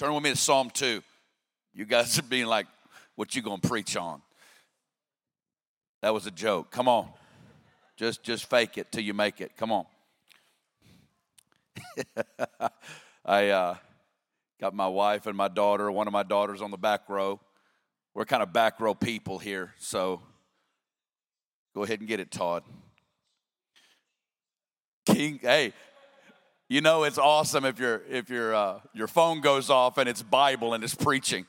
Turn with me to Psalm 2. You guys are being like, what you gonna preach on? That was a joke. Come on. Just just fake it till you make it. Come on. I uh, got my wife and my daughter, one of my daughters on the back row. We're kind of back row people here, so go ahead and get it, Todd. King, hey, you know it's awesome if your if your uh, your phone goes off and it's Bible and it's preaching.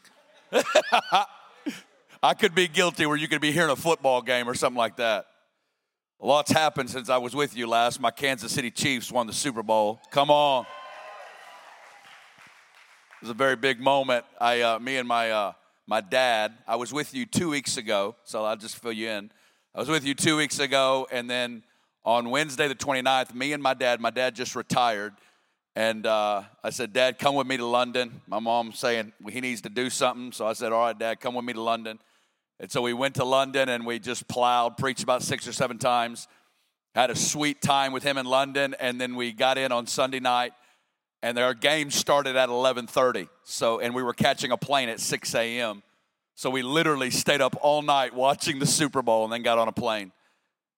I could be guilty where you could be hearing a football game or something like that. A lot's happened since I was with you last. My Kansas City Chiefs won the Super Bowl. Come on. It was a very big moment. I, uh, me and my, uh, my dad, I was with you two weeks ago, so I'll just fill you in. I was with you two weeks ago, and then on Wednesday, the 29th, me and my dad, my dad just retired, and uh, I said, Dad, come with me to London. My mom saying he needs to do something, so I said, All right, Dad, come with me to London. And so we went to London and we just plowed, preached about six or seven times, had a sweet time with him in London, and then we got in on Sunday night, and our game started at 11:30. So, and we were catching a plane at 6 a.m. So we literally stayed up all night watching the Super Bowl and then got on a plane.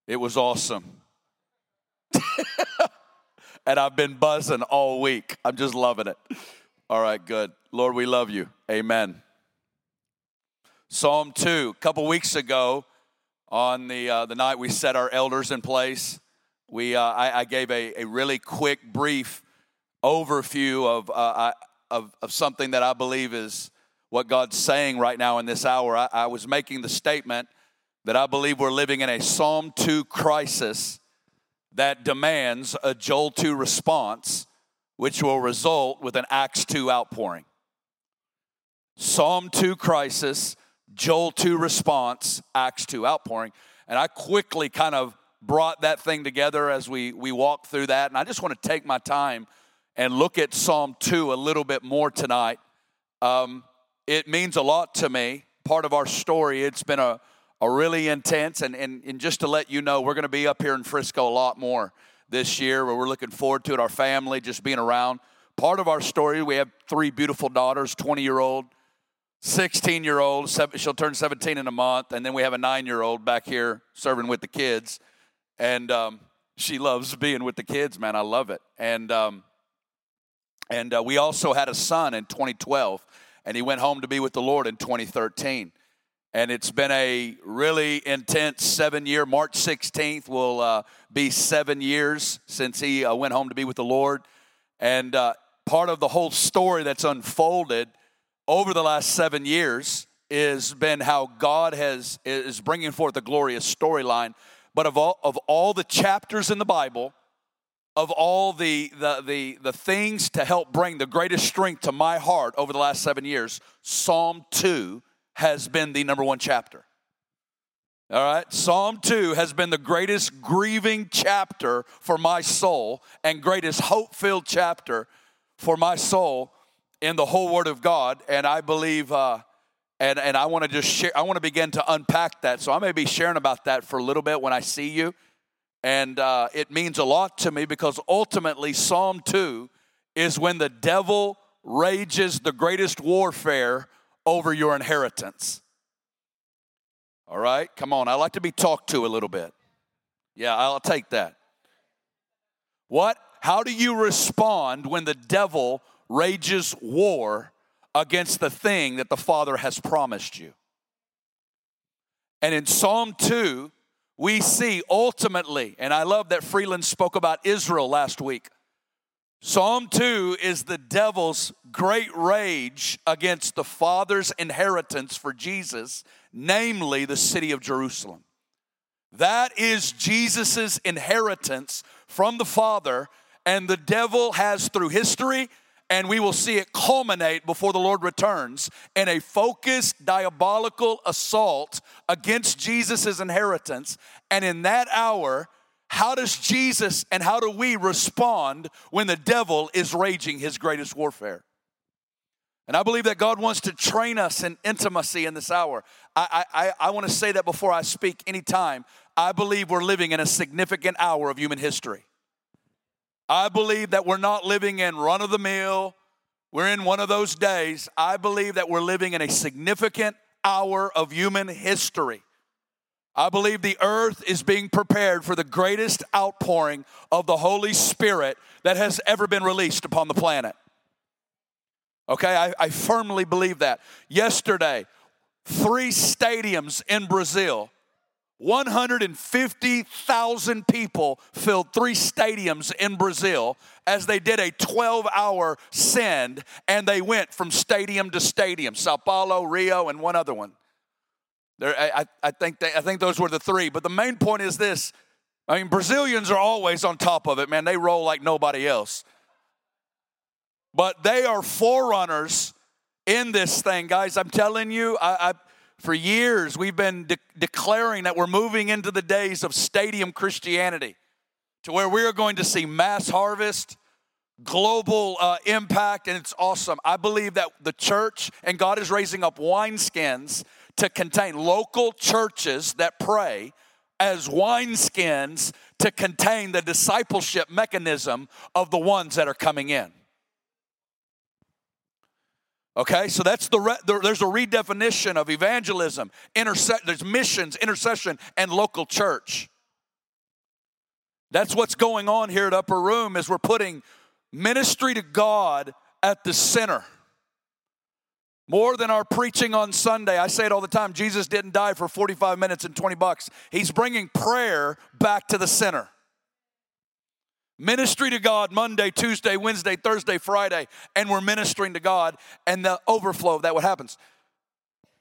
It was awesome. and I've been buzzing all week. I'm just loving it. All right, good. Lord, we love you. Amen. Psalm 2. A couple weeks ago, on the, uh, the night we set our elders in place, we, uh, I, I, gave a, a really quick, brief overview of, uh, of, of something that I believe is what God's saying right now in this hour. I, I was making the statement that I believe we're living in a Psalm 2 crisis that demands a Joel 2 response, which will result with an Acts 2 outpouring. Psalm 2 crisis Joel 2 response, Acts 2 outpouring. And I quickly kind of brought that thing together as we, we walked through that. And I just want to take my time and look at Psalm 2 a little bit more tonight. Um, it means a lot to me. Part of our story, it's been a, a really intense, and, and, and just to let you know, we're going to be up here in Frisco a lot more this year we're looking forward to it, our family, just being around. Part of our story, we have three beautiful daughters 20 year old, 16 year old, she'll turn 17 in a month, and then we have a nine year old back here serving with the kids. And um, she loves being with the kids, man. I love it. And, um, and uh, we also had a son in 2012, and he went home to be with the Lord in 2013. And it's been a really intense seven year, March 16th will uh, be seven years since he uh, went home to be with the Lord. And uh, part of the whole story that's unfolded over the last seven years has been how God has is bringing forth a glorious storyline. But of all of all the chapters in the Bible, of all the, the the the things to help bring the greatest strength to my heart over the last seven years, Psalm two has been the number one chapter. All right, Psalm 2 has been the greatest grieving chapter for my soul and greatest hope filled chapter for my soul in the whole Word of God, and I believe, uh, and and I want to just share. I want to begin to unpack that. So I may be sharing about that for a little bit when I see you, and uh, it means a lot to me because ultimately Psalm two is when the devil rages the greatest warfare over your inheritance. All right, come on. I like to be talked to a little bit. Yeah, I'll take that. What? How do you respond when the devil rages war against the thing that the Father has promised you. And in Psalm 2, we see ultimately, and I love that Freeland spoke about Israel last week. Psalm 2 is the devil's great rage against the Father's inheritance for Jesus, namely the city of Jerusalem. That is Jesus' inheritance from the Father, and the devil has, through history and we will see it culminate before the Lord returns in a focused, diabolical assault against Jesus' inheritance. And in that hour, how does Jesus and how do we respond when the devil is raging his greatest warfare? And I believe that God wants to train us in intimacy in this hour. I, I, I want to say that before I speak anytime. I believe we're living in a significant hour of human history. I believe that we're not living in run of the mill, We're in one of those days. I believe that we're living in a significant hour of human history. I believe the earth is being prepared for the greatest outpouring of the Holy Spirit that has ever been released upon the planet. Okay, I, I firmly believe that. Yesterday, three stadiums in Brazil 150,000 people filled three stadiums in Brazil as they did a 12 hour send and they went from stadium to stadium Sao Paulo, Rio, and one other one. There, I, I, think they, I think those were the three. But the main point is this I mean, Brazilians are always on top of it, man. They roll like nobody else. But they are forerunners in this thing, guys. I'm telling you, I, I for years we've been de- declaring that we're moving into the days of stadium Christianity to where we are going to see mass harvest, global uh, impact, and it's awesome. I believe that the church and God is raising up wineskins to contain local churches that pray as wineskins to contain the discipleship mechanism of the ones that are coming in. Okay, so that's the re- there's a redefinition of evangelism, interse- there's missions, intercession, and local church. That's what's going on here at Upper Room is we're putting ministry to God at the center. More than our preaching on Sunday. I say it all the time Jesus didn't die for 45 minutes and 20 bucks. He's bringing prayer back to the center. Ministry to God Monday, Tuesday, Wednesday, Thursday, Friday, and we're ministering to God and the overflow that what happens.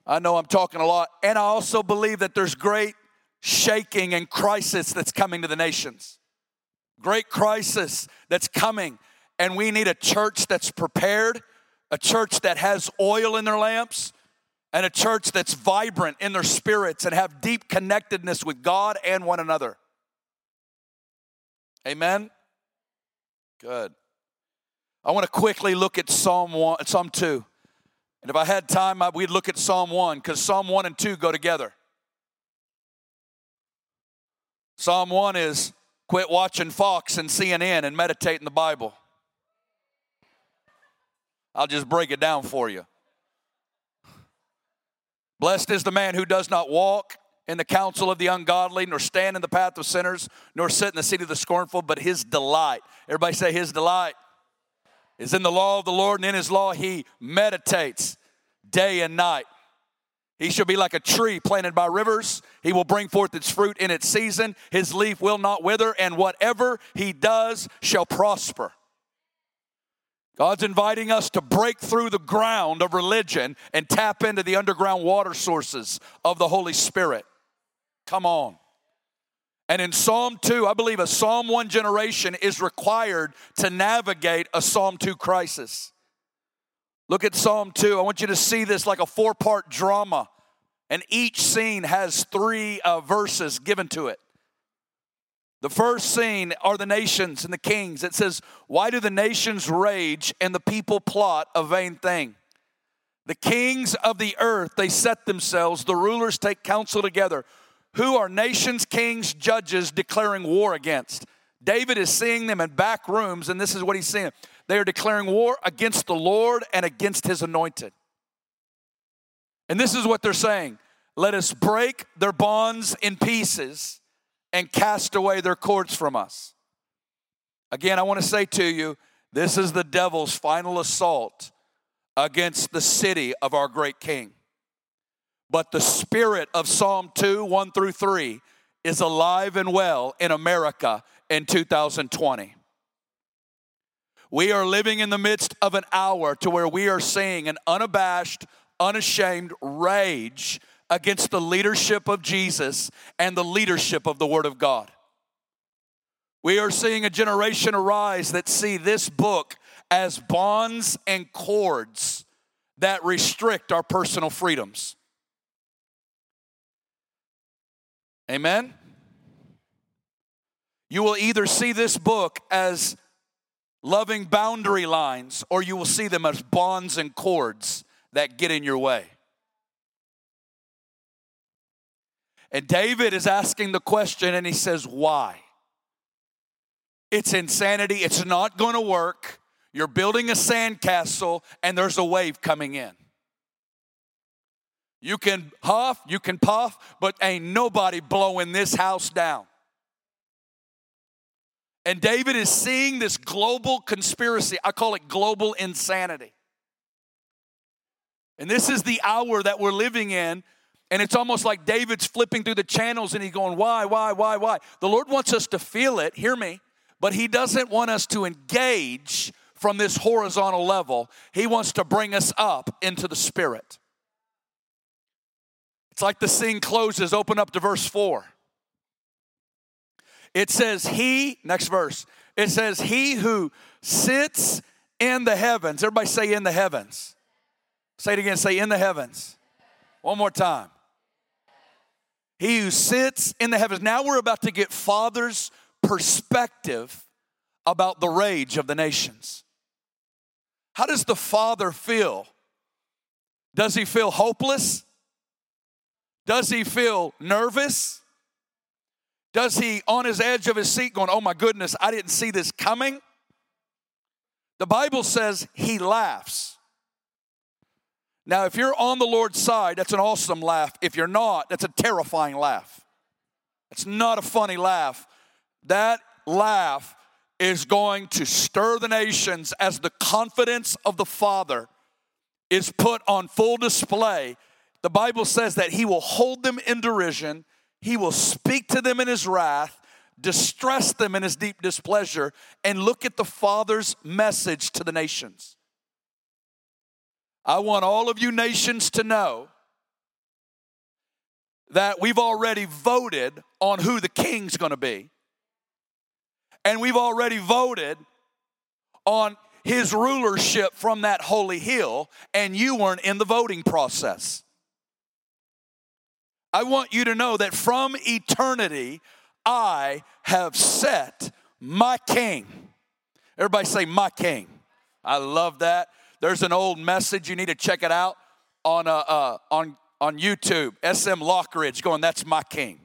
I know I'm talking a lot, and I also believe that there's great shaking and crisis that's coming to the nations. Great crisis that's coming, and we need a church that's prepared a church that has oil in their lamps, and a church that's vibrant in their spirits and have deep connectedness with God and one another. Amen. Good. I want to quickly look at Psalm 1, Psalm 2. And if I had time, we'd look at Psalm 1 because Psalm 1 and 2 go together. Psalm 1 is quit watching Fox and CNN and meditate in the Bible. I'll just break it down for you. Blessed is the man who does not walk in the counsel of the ungodly, nor stand in the path of sinners, nor sit in the seat of the scornful, but his delight. Everybody say, his delight is in the law of the Lord, and in his law he meditates day and night. He shall be like a tree planted by rivers. He will bring forth its fruit in its season. His leaf will not wither, and whatever he does shall prosper. God's inviting us to break through the ground of religion and tap into the underground water sources of the Holy Spirit. Come on. And in Psalm 2, I believe a Psalm 1 generation is required to navigate a Psalm 2 crisis. Look at Psalm 2. I want you to see this like a four part drama, and each scene has three uh, verses given to it. The first scene are the nations and the kings. It says, Why do the nations rage and the people plot a vain thing? The kings of the earth, they set themselves, the rulers take counsel together. Who are nations, kings, judges declaring war against? David is seeing them in back rooms, and this is what he's seeing. They are declaring war against the Lord and against his anointed. And this is what they're saying Let us break their bonds in pieces and cast away their cords from us. Again, I want to say to you, this is the devil's final assault against the city of our great king. But the spirit of Psalm 2, 1 through 3 is alive and well in America in 2020. We are living in the midst of an hour to where we are seeing an unabashed, unashamed rage against the leadership of Jesus and the leadership of the Word of God. We are seeing a generation arise that see this book as bonds and cords that restrict our personal freedoms. Amen? You will either see this book as loving boundary lines or you will see them as bonds and cords that get in your way. And David is asking the question and he says, Why? It's insanity. It's not going to work. You're building a sandcastle and there's a wave coming in. You can huff, you can puff, but ain't nobody blowing this house down. And David is seeing this global conspiracy. I call it global insanity. And this is the hour that we're living in. And it's almost like David's flipping through the channels and he's going, Why, why, why, why? The Lord wants us to feel it, hear me, but He doesn't want us to engage from this horizontal level. He wants to bring us up into the Spirit. It's like the scene closes, open up to verse 4. It says, He, next verse, it says, He who sits in the heavens. Everybody say, In the heavens. Say it again, say, In the heavens. One more time. He who sits in the heavens. Now we're about to get Father's perspective about the rage of the nations. How does the Father feel? Does he feel hopeless? Does he feel nervous? Does he on his edge of his seat going, Oh my goodness, I didn't see this coming? The Bible says he laughs. Now, if you're on the Lord's side, that's an awesome laugh. If you're not, that's a terrifying laugh. It's not a funny laugh. That laugh is going to stir the nations as the confidence of the Father is put on full display the Bible says that he will hold them in derision, he will speak to them in his wrath, distress them in his deep displeasure, and look at the Father's message to the nations. I want all of you nations to know that we've already voted on who the king's gonna be. And we've already voted on his rulership from that holy hill, and you weren't in the voting process. I want you to know that from eternity, I have set my king. Everybody say, my king. I love that. There's an old message. You need to check it out on, uh, uh, on, on YouTube. SM Lockridge going, that's my king.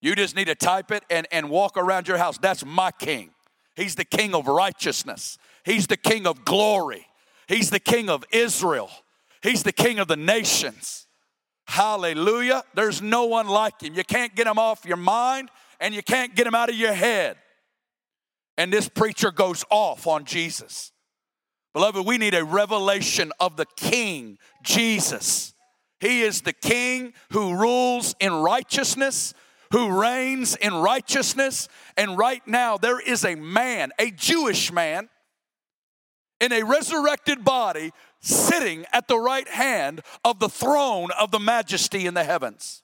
You just need to type it and, and walk around your house. That's my king. He's the king of righteousness. He's the king of glory. He's the king of Israel. He's the king of the nations. Hallelujah. There's no one like him. You can't get him off your mind and you can't get him out of your head. And this preacher goes off on Jesus. Beloved, we need a revelation of the King, Jesus. He is the King who rules in righteousness, who reigns in righteousness. And right now, there is a man, a Jewish man, in a resurrected body sitting at the right hand of the throne of the majesty in the heavens.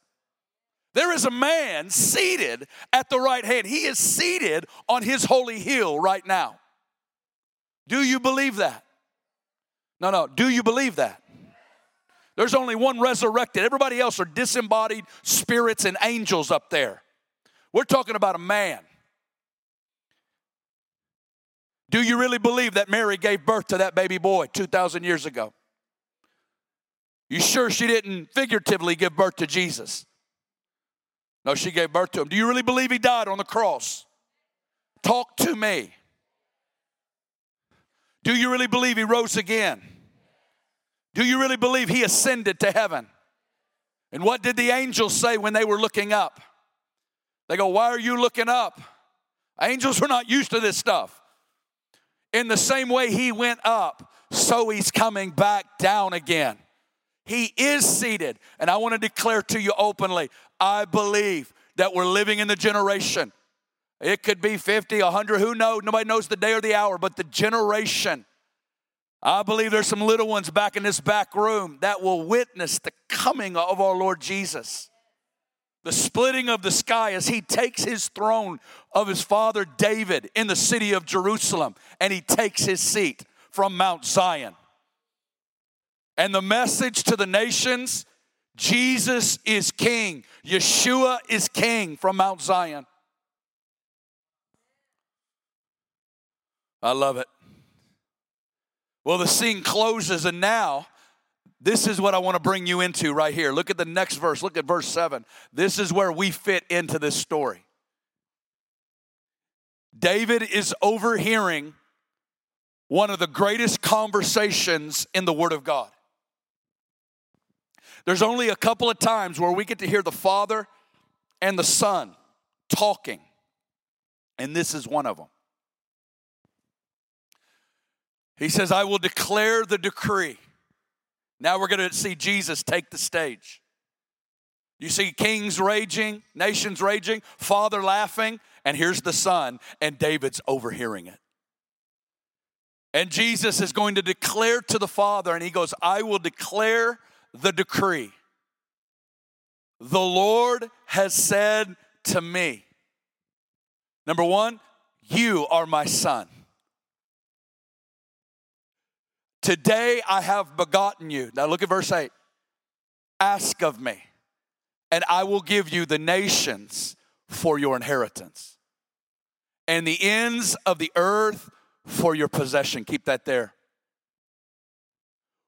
There is a man seated at the right hand. He is seated on his holy hill right now. Do you believe that? No, no. Do you believe that? There's only one resurrected. Everybody else are disembodied spirits and angels up there. We're talking about a man. Do you really believe that Mary gave birth to that baby boy 2,000 years ago? You sure she didn't figuratively give birth to Jesus? No, she gave birth to him. Do you really believe he died on the cross? Talk to me. Do you really believe he rose again? Do you really believe he ascended to heaven? And what did the angels say when they were looking up? They go, Why are you looking up? Angels were not used to this stuff. In the same way he went up, so he's coming back down again. He is seated. And I want to declare to you openly I believe that we're living in the generation. It could be 50, 100, who knows? Nobody knows the day or the hour, but the generation. I believe there's some little ones back in this back room that will witness the coming of our Lord Jesus the splitting of the sky as he takes his throne of his father David in the city of Jerusalem and he takes his seat from Mount Zion. And the message to the nations Jesus is king, Yeshua is king from Mount Zion. I love it. Well, the scene closes, and now this is what I want to bring you into right here. Look at the next verse. Look at verse 7. This is where we fit into this story. David is overhearing one of the greatest conversations in the Word of God. There's only a couple of times where we get to hear the Father and the Son talking, and this is one of them. He says, I will declare the decree. Now we're going to see Jesus take the stage. You see kings raging, nations raging, father laughing, and here's the son, and David's overhearing it. And Jesus is going to declare to the Father, and he goes, I will declare the decree. The Lord has said to me, number one, you are my son. Today I have begotten you. Now look at verse 8. Ask of me, and I will give you the nations for your inheritance, and the ends of the earth for your possession. Keep that there.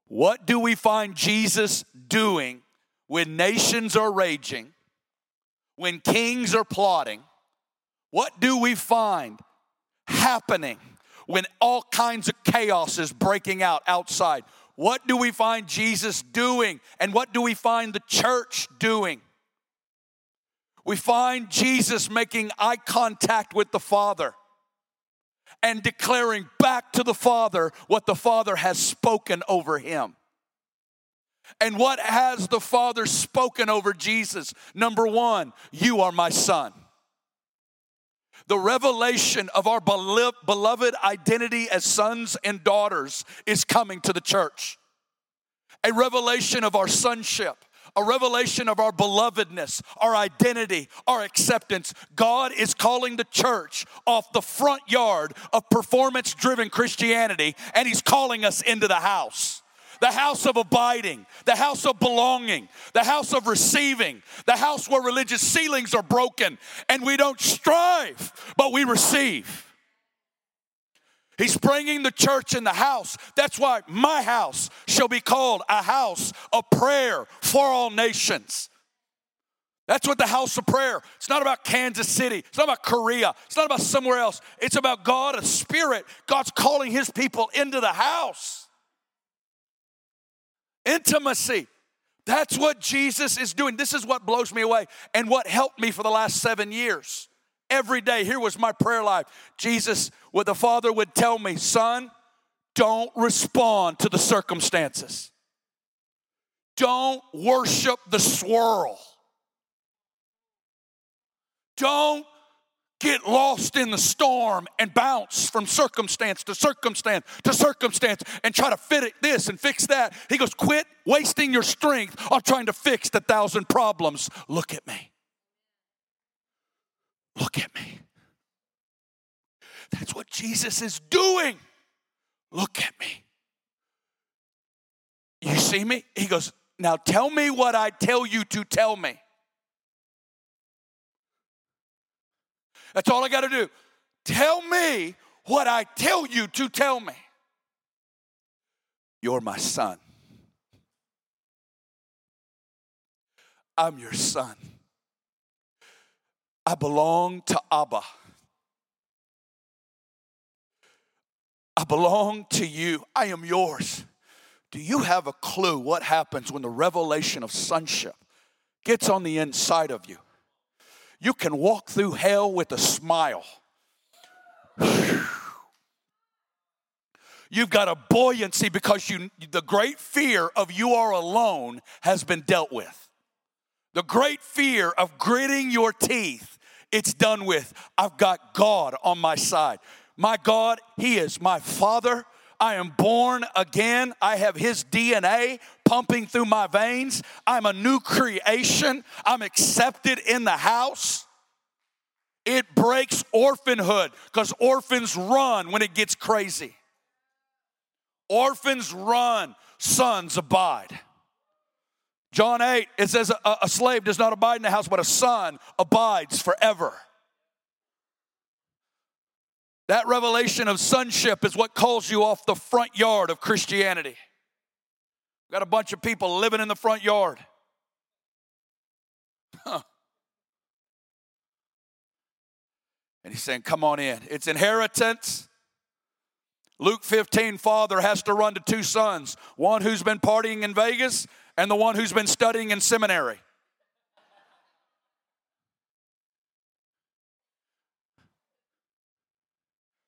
What do we find Jesus doing when nations are raging, when kings are plotting? What do we find happening when all kinds of chaos is breaking out outside? What do we find Jesus doing? And what do we find the church doing? We find Jesus making eye contact with the Father and declaring back to the Father what the Father has spoken over him. And what has the Father spoken over Jesus? Number one, you are my son. The revelation of our beloved identity as sons and daughters is coming to the church. A revelation of our sonship a revelation of our belovedness, our identity, our acceptance. God is calling the church off the front yard of performance driven Christianity, and He's calling us into the house the house of abiding, the house of belonging, the house of receiving, the house where religious ceilings are broken and we don't strive, but we receive. He's bringing the church in the house. That's why my house shall be called a house of prayer for all nations. That's what the house of prayer. It's not about Kansas City. It's not about Korea. It's not about somewhere else. It's about God, a spirit. God's calling his people into the house. Intimacy. That's what Jesus is doing. This is what blows me away and what helped me for the last seven years every day. Here was my prayer life. Jesus, what the Father would tell me, son, don't respond to the circumstances. Don't worship the swirl. Don't get lost in the storm and bounce from circumstance to circumstance to circumstance and try to fit it this and fix that. He goes, quit wasting your strength on trying to fix the thousand problems. Look at me. Look at me. That's what Jesus is doing. Look at me. You see me? He goes, Now tell me what I tell you to tell me. That's all I got to do. Tell me what I tell you to tell me. You're my son. I'm your son. I belong to Abba. I belong to you. I am yours. Do you have a clue what happens when the revelation of sonship gets on the inside of you? You can walk through hell with a smile. You've got a buoyancy because you the great fear of you are alone has been dealt with. The great fear of gritting your teeth, it's done with. I've got God on my side. My God, He is my Father. I am born again. I have His DNA pumping through my veins. I'm a new creation. I'm accepted in the house. It breaks orphanhood because orphans run when it gets crazy. Orphans run, sons abide. John 8, it says, a, a slave does not abide in the house, but a son abides forever. That revelation of sonship is what calls you off the front yard of Christianity. Got a bunch of people living in the front yard. Huh. And he's saying, Come on in. It's inheritance, Luke 15, father has to run to two sons one who's been partying in Vegas and the one who's been studying in seminary.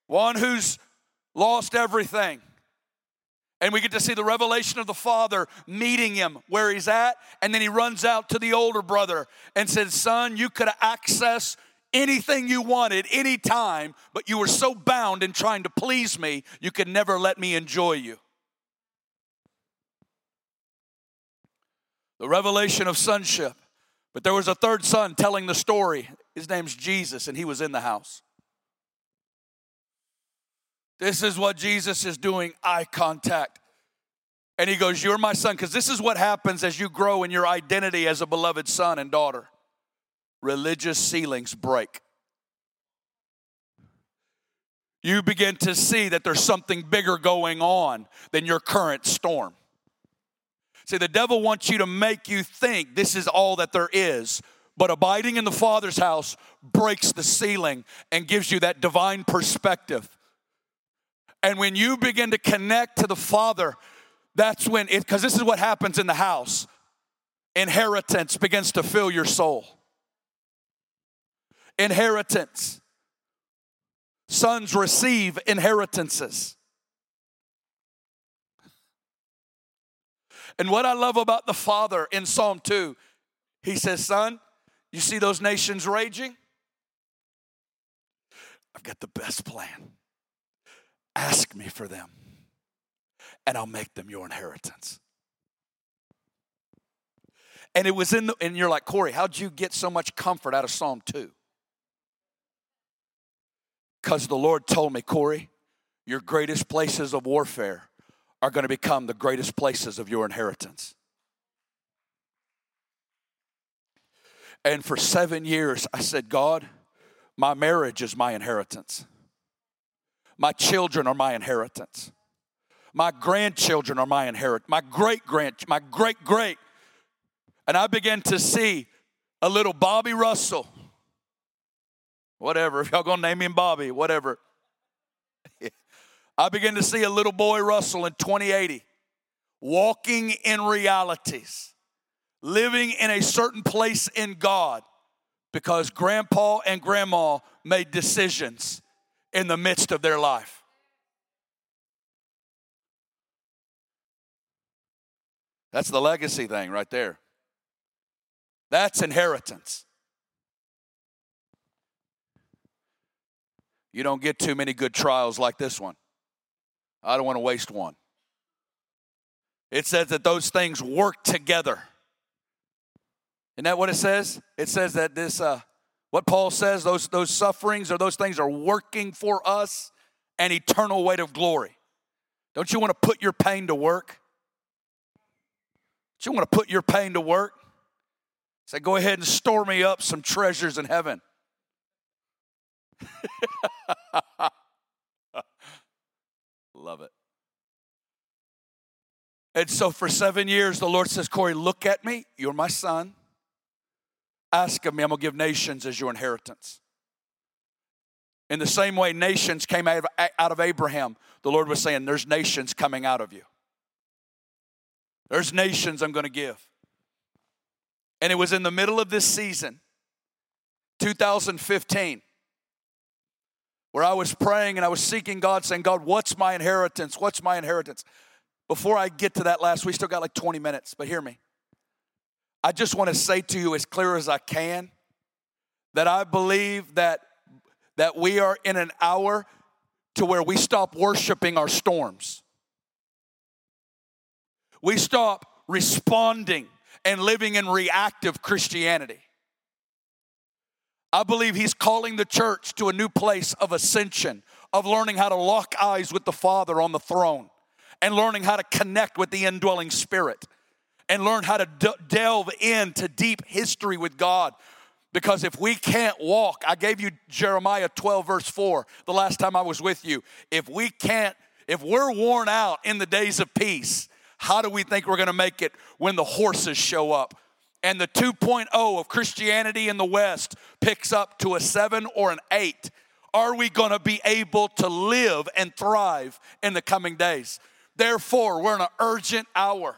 One who's lost everything. And we get to see the revelation of the father meeting him where he's at. And then he runs out to the older brother and says, Son, you could access anything you wanted anytime, but you were so bound in trying to please me, you could never let me enjoy you. The revelation of sonship. But there was a third son telling the story. His name's Jesus, and he was in the house. This is what Jesus is doing eye contact. And he goes, You're my son. Because this is what happens as you grow in your identity as a beloved son and daughter religious ceilings break. You begin to see that there's something bigger going on than your current storm. See, the devil wants you to make you think this is all that there is, but abiding in the Father's house breaks the ceiling and gives you that divine perspective. And when you begin to connect to the Father, that's when it, because this is what happens in the house inheritance begins to fill your soul inheritance. Sons receive inheritances. And what I love about the Father in Psalm 2, he says, Son, you see those nations raging? I've got the best plan. Ask me for them, and I'll make them your inheritance. And it was in the, and you're like, Corey, how'd you get so much comfort out of Psalm 2? Because the Lord told me, Corey, your greatest places of warfare are going to become the greatest places of your inheritance. And for seven years, I said, God, my marriage is my inheritance. My children are my inheritance. My grandchildren are my inheritance. My great grand, my great great. And I began to see a little Bobby Russell whatever. If y'all gonna name him Bobby, whatever. I began to see a little boy Russell in 2080 walking in realities, living in a certain place in God because grandpa and grandma made decisions in the midst of their life. That's the legacy thing right there. That's inheritance. You don't get too many good trials like this one. I don't want to waste one. It says that those things work together. Isn't that what it says? It says that this, uh, what Paul says, those, those sufferings or those things are working for us an eternal weight of glory. Don't you want to put your pain to work? Don't you want to put your pain to work? Say, go ahead and store me up some treasures in heaven. Love it. And so for seven years, the Lord says, Corey, look at me. You're my son. Ask of me, I'm going to give nations as your inheritance. In the same way, nations came out of, out of Abraham, the Lord was saying, There's nations coming out of you. There's nations I'm going to give. And it was in the middle of this season, 2015 where I was praying and I was seeking God, saying, God, what's my inheritance? What's my inheritance? Before I get to that last, we still got like 20 minutes, but hear me. I just want to say to you as clear as I can that I believe that that we are in an hour to where we stop worshiping our storms. We stop responding and living in reactive Christianity. I believe he's calling the church to a new place of ascension, of learning how to lock eyes with the Father on the throne, and learning how to connect with the indwelling Spirit, and learn how to delve into deep history with God. Because if we can't walk, I gave you Jeremiah 12, verse 4, the last time I was with you. If we can't, if we're worn out in the days of peace, how do we think we're gonna make it when the horses show up? and the 2.0 of Christianity in the West picks up to a 7 or an 8, are we going to be able to live and thrive in the coming days? Therefore, we're in an urgent hour.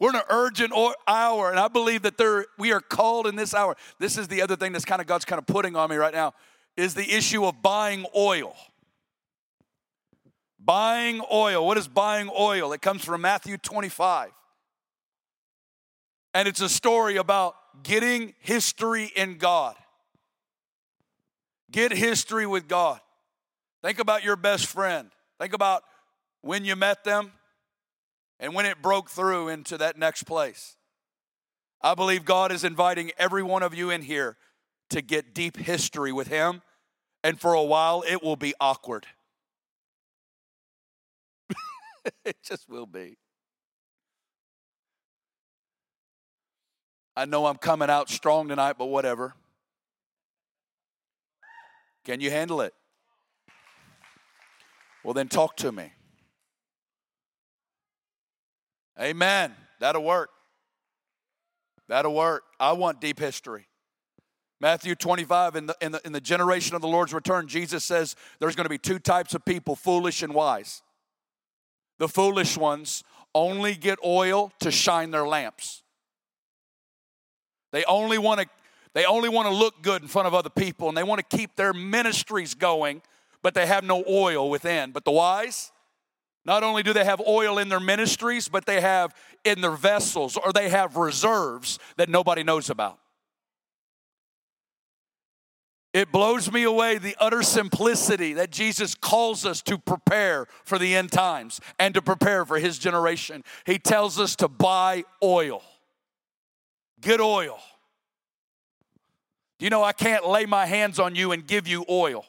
We're in an urgent hour, and I believe that there we are called in this hour. This is the other thing that's kind of God's kind of putting on me right now is the issue of buying oil. Buying oil. What is buying oil? It comes from Matthew 25. And it's a story about getting history in God. Get history with God. Think about your best friend. Think about when you met them and when it broke through into that next place. I believe God is inviting every one of you in here to get deep history with Him, and for a while it will be awkward. it just will be. I know I'm coming out strong tonight, but whatever. Can you handle it? Well, then talk to me. Amen. That'll work. That'll work. I want deep history. Matthew 25, in the, in, the, in the generation of the Lord's return, Jesus says there's going to be two types of people foolish and wise. The foolish ones only get oil to shine their lamps. They only want to they only want to look good in front of other people and they want to keep their ministries going, but they have no oil within. But the wise, not only do they have oil in their ministries, but they have in their vessels or they have reserves that nobody knows about. It blows me away the utter simplicity that Jesus calls us to prepare for the end times and to prepare for his generation. He tells us to buy oil. Get oil. You know, I can't lay my hands on you and give you oil.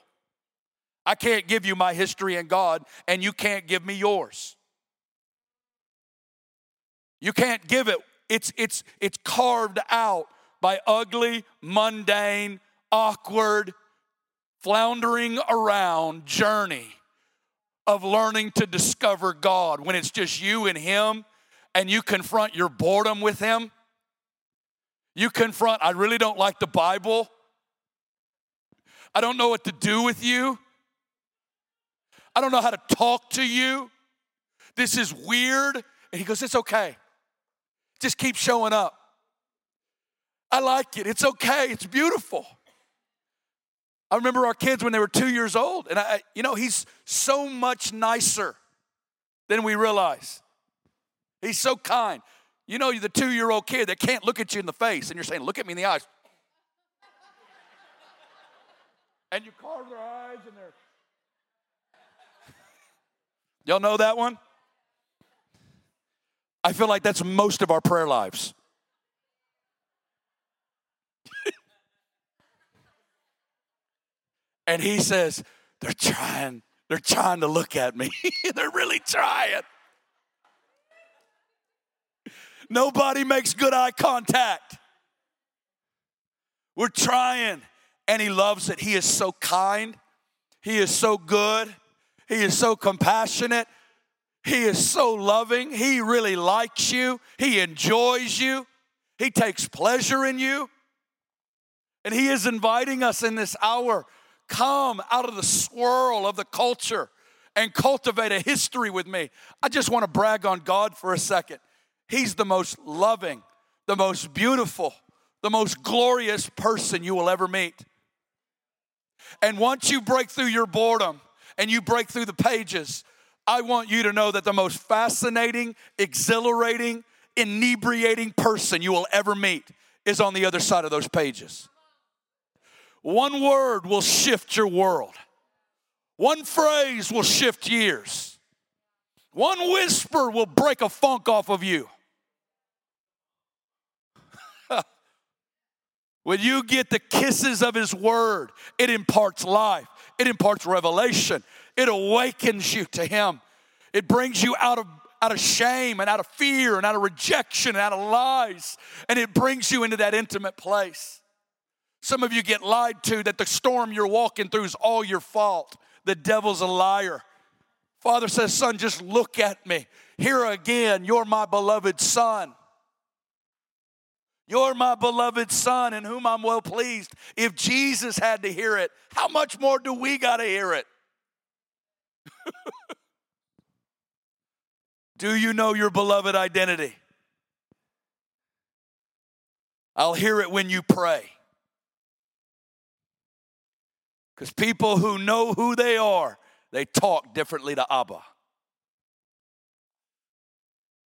I can't give you my history in God, and you can't give me yours. You can't give it. It's it's it's carved out by ugly, mundane, awkward, floundering around journey of learning to discover God when it's just you and Him and you confront your boredom with Him you confront, I really don't like the Bible. I don't know what to do with you. I don't know how to talk to you. This is weird. And he goes, It's okay. Just keep showing up. I like it. It's okay. It's beautiful. I remember our kids when they were two years old, and I, you know, he's so much nicer than we realize. He's so kind. You know, the two year old kid that can't look at you in the face, and you're saying, Look at me in the eyes. and you carve their eyes and they're. Y'all know that one? I feel like that's most of our prayer lives. and he says, They're trying, they're trying to look at me. they're really trying. Nobody makes good eye contact. We're trying, and He loves it. He is so kind, He is so good, He is so compassionate, He is so loving. He really likes you, He enjoys you, He takes pleasure in you. And He is inviting us in this hour come out of the swirl of the culture and cultivate a history with me. I just want to brag on God for a second. He's the most loving, the most beautiful, the most glorious person you will ever meet. And once you break through your boredom and you break through the pages, I want you to know that the most fascinating, exhilarating, inebriating person you will ever meet is on the other side of those pages. One word will shift your world. One phrase will shift years. One whisper will break a funk off of you. When you get the kisses of His Word, it imparts life, it imparts revelation, it awakens you to Him. It brings you out of out of shame and out of fear and out of rejection and out of lies, and it brings you into that intimate place. Some of you get lied to that the storm you're walking through is all your fault. The devil's a liar. Father says, Son, just look at me. Here again, you're my beloved son. You're my beloved son in whom I'm well pleased. If Jesus had to hear it, how much more do we got to hear it? do you know your beloved identity? I'll hear it when you pray. Because people who know who they are, they talk differently to Abba.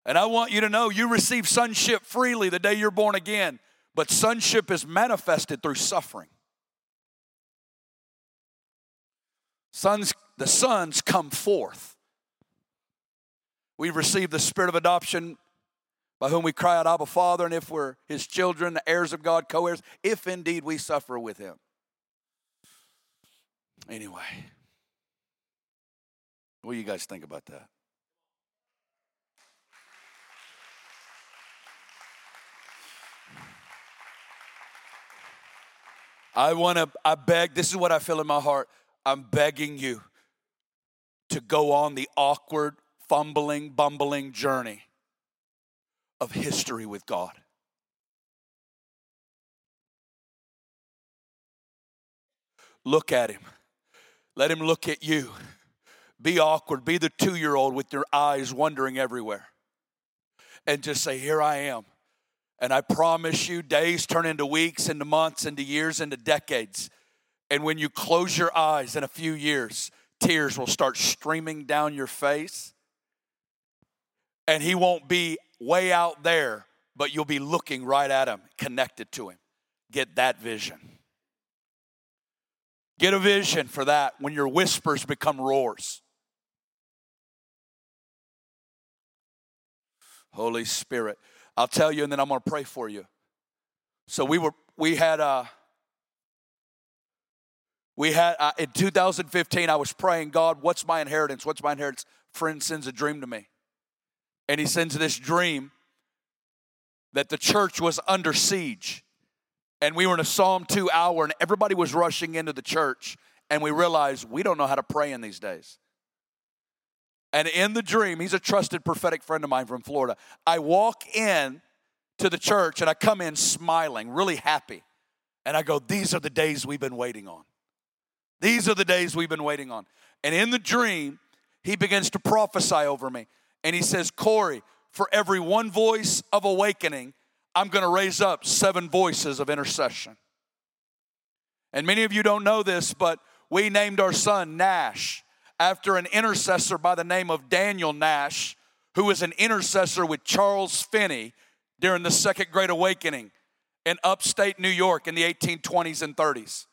And I want you to know you receive sonship freely the day you're born again, but sonship is manifested through suffering. Sons, the sons come forth. We receive the spirit of adoption by whom we cry out, Abba, Father, and if we're his children, the heirs of God, co heirs, if indeed we suffer with him. Anyway, what do you guys think about that? I want to, I beg, this is what I feel in my heart. I'm begging you to go on the awkward, fumbling, bumbling journey of history with God. Look at Him. Let Him look at you. Be awkward. Be the two year old with your eyes wandering everywhere. And just say, Here I am. And I promise you, days turn into weeks, into months, into years, into decades. And when you close your eyes in a few years, tears will start streaming down your face. And He won't be way out there, but you'll be looking right at Him, connected to Him. Get that vision. Get a vision for that when your whispers become roars. Holy Spirit. I'll tell you and then I'm going to pray for you. So we were we had uh we had uh, in 2015 I was praying, God, what's my inheritance? What's my inheritance? Friend sends a dream to me. And he sends this dream that the church was under siege. And we were in a Psalm 2 hour and everybody was rushing into the church and we realized we don't know how to pray in these days. And in the dream, he's a trusted prophetic friend of mine from Florida. I walk in to the church and I come in smiling, really happy. And I go, These are the days we've been waiting on. These are the days we've been waiting on. And in the dream, he begins to prophesy over me. And he says, Corey, for every one voice of awakening, I'm going to raise up seven voices of intercession. And many of you don't know this, but we named our son Nash after an intercessor by the name of Daniel Nash, who was an intercessor with Charles Finney during the Second Great Awakening in upstate New York in the 1820s and 30s.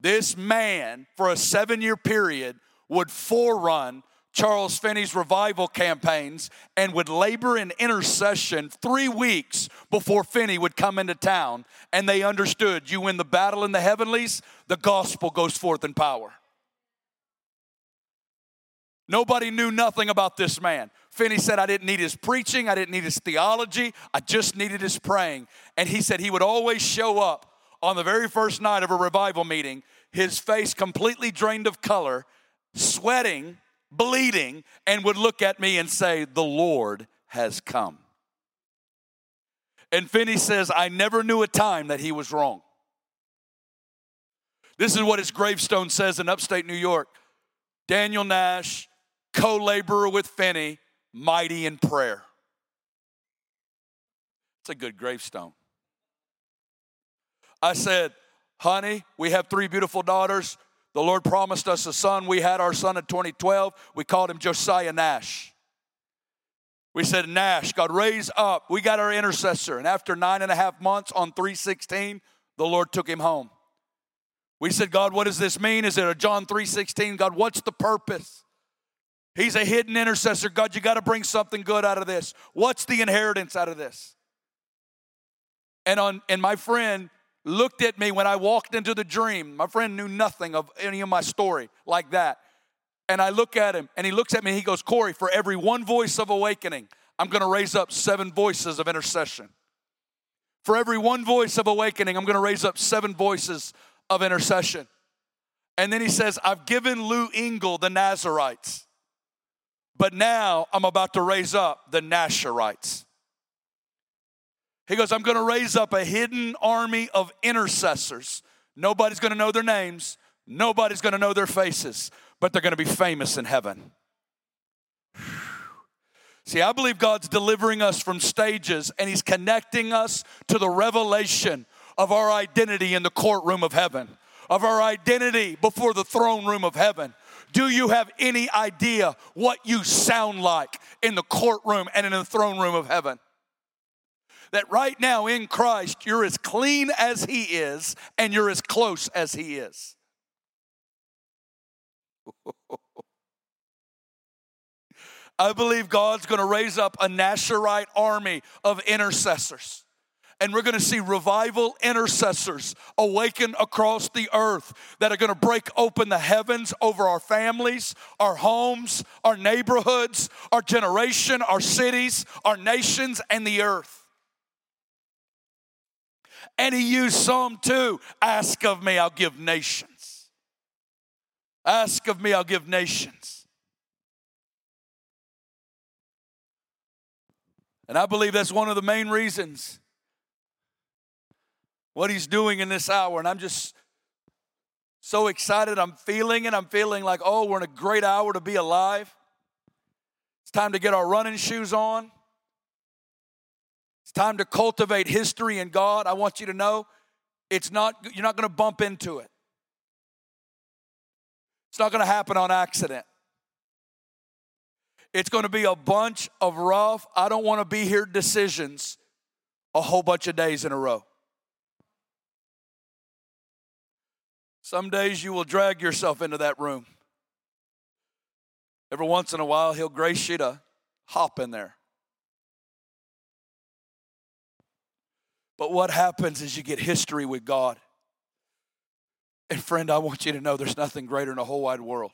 This man, for a seven year period, would forerun Charles Finney's revival campaigns and would labor in intercession three weeks before Finney would come into town. And they understood you win the battle in the heavenlies, the gospel goes forth in power. Nobody knew nothing about this man. Finney said, I didn't need his preaching, I didn't need his theology, I just needed his praying. And he said he would always show up on the very first night of a revival meeting, his face completely drained of color, sweating, bleeding, and would look at me and say, The Lord has come. And Finney says, I never knew a time that he was wrong. This is what his gravestone says in upstate New York Daniel Nash, co laborer with Finney, mighty in prayer. It's a good gravestone. I said, honey, we have three beautiful daughters. The Lord promised us a son. We had our son in 2012. We called him Josiah Nash. We said, Nash, God, raise up. We got our intercessor. And after nine and a half months on 316, the Lord took him home. We said, God, what does this mean? Is it a John 316? God, what's the purpose? He's a hidden intercessor. God, you got to bring something good out of this. What's the inheritance out of this? And on and my friend looked at me when I walked into the dream. My friend knew nothing of any of my story like that. And I look at him and he looks at me he goes, Corey, for every one voice of awakening, I'm going to raise up seven voices of intercession. For every one voice of awakening, I'm going to raise up seven voices of intercession. And then he says, I've given Lou Engle the Nazarites. But now I'm about to raise up the Nasherites. He goes, I'm going to raise up a hidden army of intercessors. Nobody's going to know their names, nobody's going to know their faces, but they're going to be famous in heaven. See, I believe God's delivering us from stages and He's connecting us to the revelation of our identity in the courtroom of heaven, of our identity before the throne room of heaven. Do you have any idea what you sound like in the courtroom and in the throne room of heaven? That right now in Christ, you're as clean as He is and you're as close as He is. I believe God's gonna raise up a Nasharite army of intercessors and we're going to see revival intercessors awaken across the earth that are going to break open the heavens over our families, our homes, our neighborhoods, our generation, our cities, our nations, and the earth. And he used Psalm 2 Ask of me, I'll give nations. Ask of me, I'll give nations. And I believe that's one of the main reasons what he's doing in this hour. And I'm just so excited. I'm feeling it. I'm feeling like, oh, we're in a great hour to be alive. It's time to get our running shoes on. It's time to cultivate history in God. I want you to know it's not, you're not going to bump into it. It's not going to happen on accident. It's going to be a bunch of rough, I don't want to be here decisions a whole bunch of days in a row. Some days you will drag yourself into that room. Every once in a while, He'll grace you to hop in there. But what happens is you get history with God. And friend, I want you to know there's nothing greater in the whole wide world